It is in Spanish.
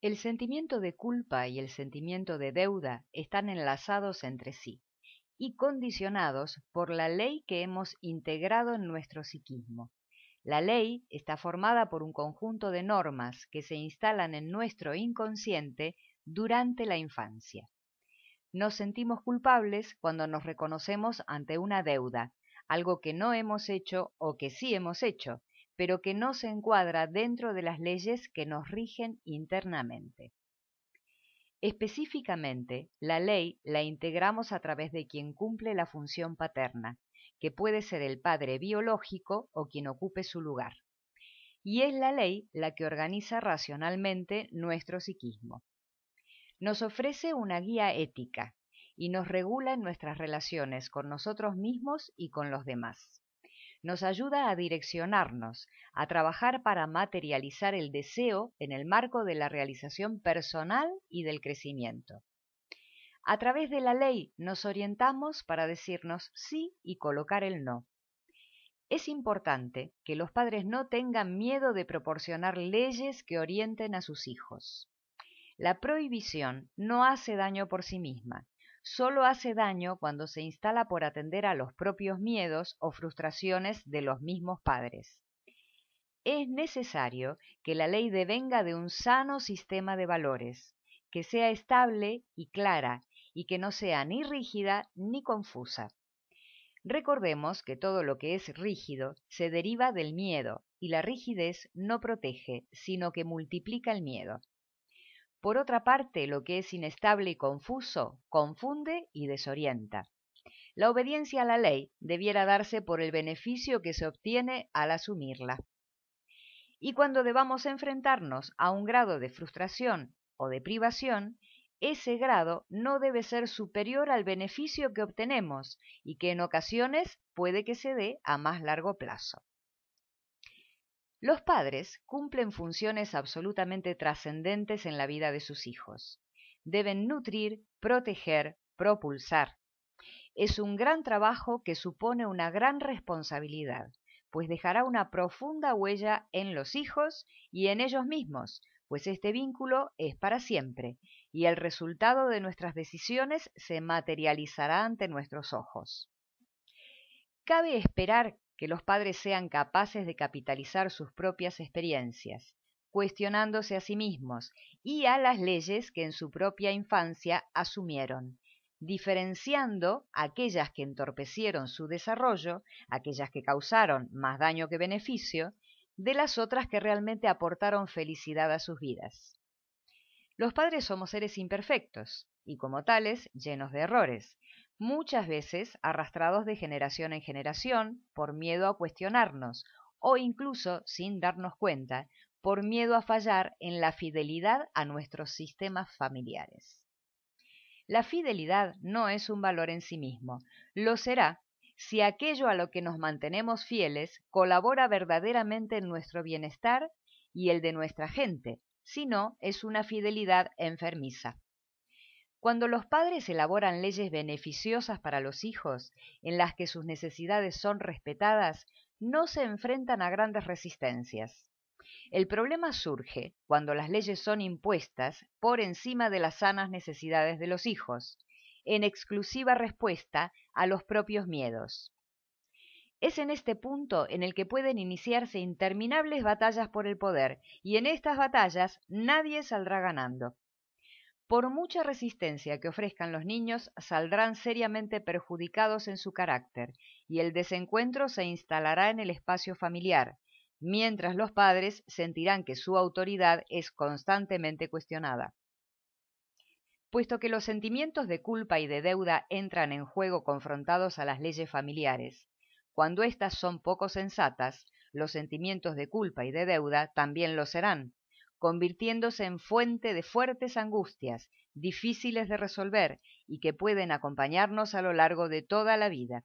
El sentimiento de culpa y el sentimiento de deuda están enlazados entre sí y condicionados por la ley que hemos integrado en nuestro psiquismo. La ley está formada por un conjunto de normas que se instalan en nuestro inconsciente durante la infancia. Nos sentimos culpables cuando nos reconocemos ante una deuda, algo que no hemos hecho o que sí hemos hecho, pero que no se encuadra dentro de las leyes que nos rigen internamente. Específicamente, la ley la integramos a través de quien cumple la función paterna, que puede ser el padre biológico o quien ocupe su lugar. Y es la ley la que organiza racionalmente nuestro psiquismo. Nos ofrece una guía ética y nos regula en nuestras relaciones con nosotros mismos y con los demás. Nos ayuda a direccionarnos, a trabajar para materializar el deseo en el marco de la realización personal y del crecimiento. A través de la ley nos orientamos para decirnos sí y colocar el no. Es importante que los padres no tengan miedo de proporcionar leyes que orienten a sus hijos. La prohibición no hace daño por sí misma, solo hace daño cuando se instala por atender a los propios miedos o frustraciones de los mismos padres. Es necesario que la ley devenga de un sano sistema de valores, que sea estable y clara y que no sea ni rígida ni confusa. Recordemos que todo lo que es rígido se deriva del miedo y la rigidez no protege, sino que multiplica el miedo. Por otra parte, lo que es inestable y confuso confunde y desorienta. La obediencia a la ley debiera darse por el beneficio que se obtiene al asumirla. Y cuando debamos enfrentarnos a un grado de frustración o de privación, ese grado no debe ser superior al beneficio que obtenemos y que en ocasiones puede que se dé a más largo plazo. Los padres cumplen funciones absolutamente trascendentes en la vida de sus hijos. Deben nutrir, proteger, propulsar. Es un gran trabajo que supone una gran responsabilidad, pues dejará una profunda huella en los hijos y en ellos mismos, pues este vínculo es para siempre, y el resultado de nuestras decisiones se materializará ante nuestros ojos. Cabe esperar que los padres sean capaces de capitalizar sus propias experiencias, cuestionándose a sí mismos y a las leyes que en su propia infancia asumieron, diferenciando aquellas que entorpecieron su desarrollo, aquellas que causaron más daño que beneficio, de las otras que realmente aportaron felicidad a sus vidas. Los padres somos seres imperfectos y como tales llenos de errores, muchas veces arrastrados de generación en generación por miedo a cuestionarnos o incluso sin darnos cuenta por miedo a fallar en la fidelidad a nuestros sistemas familiares. La fidelidad no es un valor en sí mismo, lo será si aquello a lo que nos mantenemos fieles colabora verdaderamente en nuestro bienestar y el de nuestra gente, si no es una fidelidad enfermiza. Cuando los padres elaboran leyes beneficiosas para los hijos, en las que sus necesidades son respetadas, no se enfrentan a grandes resistencias. El problema surge cuando las leyes son impuestas por encima de las sanas necesidades de los hijos, en exclusiva respuesta a los propios miedos. Es en este punto en el que pueden iniciarse interminables batallas por el poder, y en estas batallas nadie saldrá ganando. Por mucha resistencia que ofrezcan los niños, saldrán seriamente perjudicados en su carácter, y el desencuentro se instalará en el espacio familiar, mientras los padres sentirán que su autoridad es constantemente cuestionada. Puesto que los sentimientos de culpa y de deuda entran en juego confrontados a las leyes familiares, cuando éstas son poco sensatas, los sentimientos de culpa y de deuda también lo serán, convirtiéndose en fuente de fuertes angustias, difíciles de resolver y que pueden acompañarnos a lo largo de toda la vida.